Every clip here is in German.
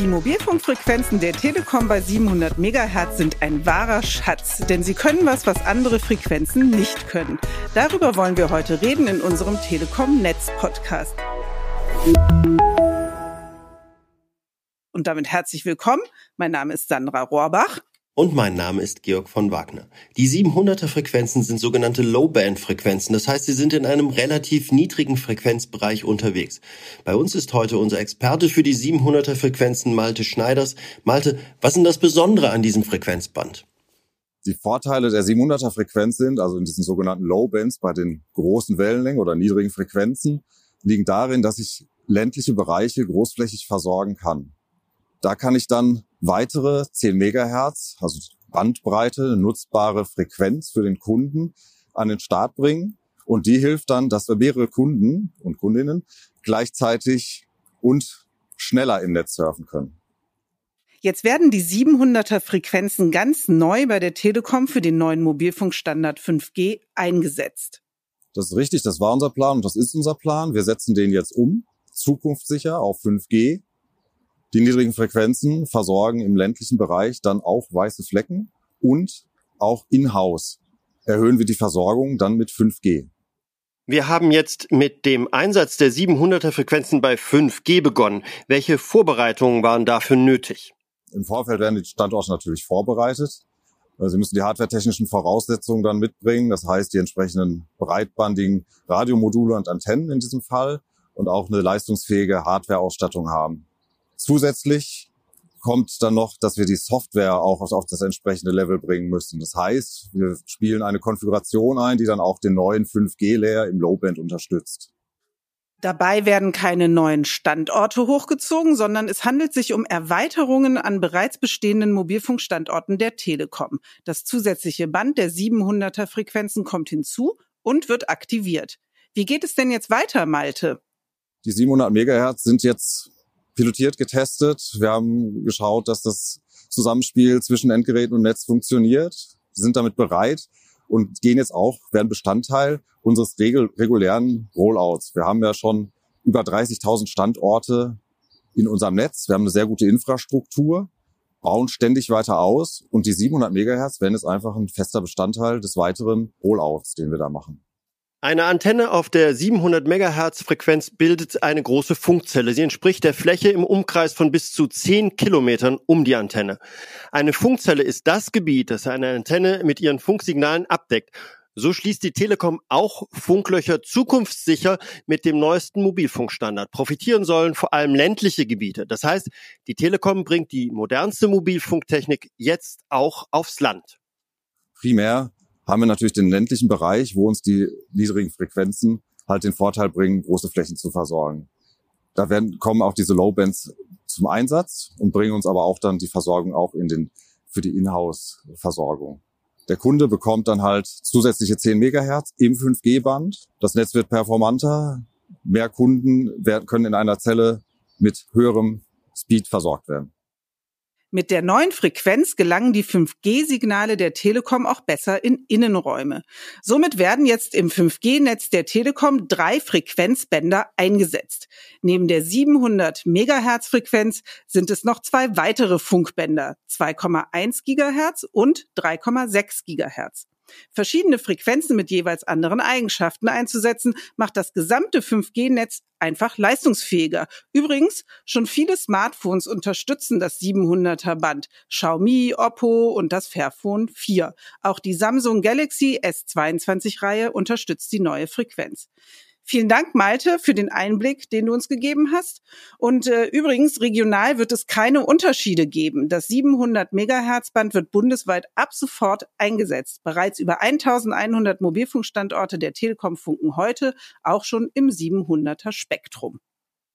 Die Mobilfunkfrequenzen der Telekom bei 700 MHz sind ein wahrer Schatz, denn sie können was, was andere Frequenzen nicht können. Darüber wollen wir heute reden in unserem Telekom Netz Podcast. Und damit herzlich willkommen. Mein Name ist Sandra Rohrbach. Und mein Name ist Georg von Wagner. Die 700er Frequenzen sind sogenannte Low-Band-Frequenzen. Das heißt, sie sind in einem relativ niedrigen Frequenzbereich unterwegs. Bei uns ist heute unser Experte für die 700er Frequenzen Malte Schneiders. Malte, was ist das Besondere an diesem Frequenzband? Die Vorteile der 700er Frequenz sind, also in diesen sogenannten Low-Bands bei den großen Wellenlängen oder niedrigen Frequenzen, liegen darin, dass ich ländliche Bereiche großflächig versorgen kann. Da kann ich dann weitere 10 Megahertz, also Bandbreite, nutzbare Frequenz für den Kunden an den Start bringen. Und die hilft dann, dass wir mehrere Kunden und Kundinnen gleichzeitig und schneller im Netz surfen können. Jetzt werden die 700er Frequenzen ganz neu bei der Telekom für den neuen Mobilfunkstandard 5G eingesetzt. Das ist richtig, das war unser Plan und das ist unser Plan. Wir setzen den jetzt um, zukunftssicher auf 5G die niedrigen Frequenzen versorgen im ländlichen Bereich dann auch weiße Flecken und auch in-house erhöhen wir die Versorgung dann mit 5G. Wir haben jetzt mit dem Einsatz der 700er Frequenzen bei 5G begonnen. Welche Vorbereitungen waren dafür nötig? Im Vorfeld werden die Standorte natürlich vorbereitet. Sie müssen die hardwaretechnischen Voraussetzungen dann mitbringen. Das heißt, die entsprechenden breitbandigen Radiomodule und Antennen in diesem Fall und auch eine leistungsfähige Hardwareausstattung haben. Zusätzlich kommt dann noch, dass wir die Software auch auf das entsprechende Level bringen müssen. Das heißt, wir spielen eine Konfiguration ein, die dann auch den neuen 5G-Layer im Low-Band unterstützt. Dabei werden keine neuen Standorte hochgezogen, sondern es handelt sich um Erweiterungen an bereits bestehenden Mobilfunkstandorten der Telekom. Das zusätzliche Band der 700er Frequenzen kommt hinzu und wird aktiviert. Wie geht es denn jetzt weiter, Malte? Die 700 Megahertz sind jetzt pilotiert, getestet. Wir haben geschaut, dass das Zusammenspiel zwischen Endgeräten und Netz funktioniert. Wir sind damit bereit und gehen jetzt auch, werden Bestandteil unseres regulären Rollouts. Wir haben ja schon über 30.000 Standorte in unserem Netz. Wir haben eine sehr gute Infrastruktur, bauen ständig weiter aus und die 700 Megahertz werden jetzt einfach ein fester Bestandteil des weiteren Rollouts, den wir da machen. Eine Antenne auf der 700 Megahertz Frequenz bildet eine große Funkzelle. Sie entspricht der Fläche im Umkreis von bis zu 10 Kilometern um die Antenne. Eine Funkzelle ist das Gebiet, das eine Antenne mit ihren Funksignalen abdeckt. So schließt die Telekom auch Funklöcher zukunftssicher mit dem neuesten Mobilfunkstandard. Profitieren sollen vor allem ländliche Gebiete. Das heißt, die Telekom bringt die modernste Mobilfunktechnik jetzt auch aufs Land. Primär haben wir natürlich den ländlichen Bereich, wo uns die niedrigen Frequenzen halt den Vorteil bringen, große Flächen zu versorgen. Da werden, kommen auch diese Lowbands zum Einsatz und bringen uns aber auch dann die Versorgung auch in den, für die Inhouse-Versorgung. Der Kunde bekommt dann halt zusätzliche 10 Megahertz im 5G-Band. Das Netz wird performanter. Mehr Kunden werden, können in einer Zelle mit höherem Speed versorgt werden. Mit der neuen Frequenz gelangen die 5G-Signale der Telekom auch besser in Innenräume. Somit werden jetzt im 5G-Netz der Telekom drei Frequenzbänder eingesetzt. Neben der 700 Megahertz Frequenz sind es noch zwei weitere Funkbänder, 2,1 Gigahertz und 3,6 Gigahertz. Verschiedene Frequenzen mit jeweils anderen Eigenschaften einzusetzen, macht das gesamte 5G-Netz einfach leistungsfähiger. Übrigens, schon viele Smartphones unterstützen das 700er Band. Xiaomi, Oppo und das Fairphone 4. Auch die Samsung Galaxy S22 Reihe unterstützt die neue Frequenz. Vielen Dank, Malte, für den Einblick, den du uns gegeben hast. Und äh, übrigens, regional wird es keine Unterschiede geben. Das 700 Megahertz Band wird bundesweit ab sofort eingesetzt. Bereits über 1100 Mobilfunkstandorte der Telekom funken heute auch schon im 700er Spektrum.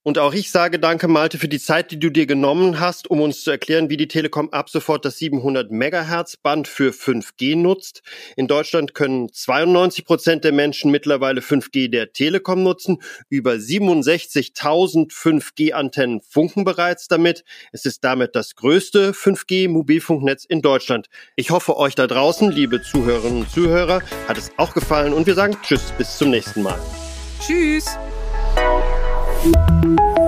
Und auch ich sage danke, Malte, für die Zeit, die du dir genommen hast, um uns zu erklären, wie die Telekom ab sofort das 700 Megahertz Band für 5G nutzt. In Deutschland können 92 Prozent der Menschen mittlerweile 5G der Telekom nutzen. Über 67.000 5G-Antennen funken bereits damit. Es ist damit das größte 5G-Mobilfunknetz in Deutschland. Ich hoffe, euch da draußen, liebe Zuhörerinnen und Zuhörer, hat es auch gefallen und wir sagen Tschüss, bis zum nächsten Mal. Tschüss. Thank you.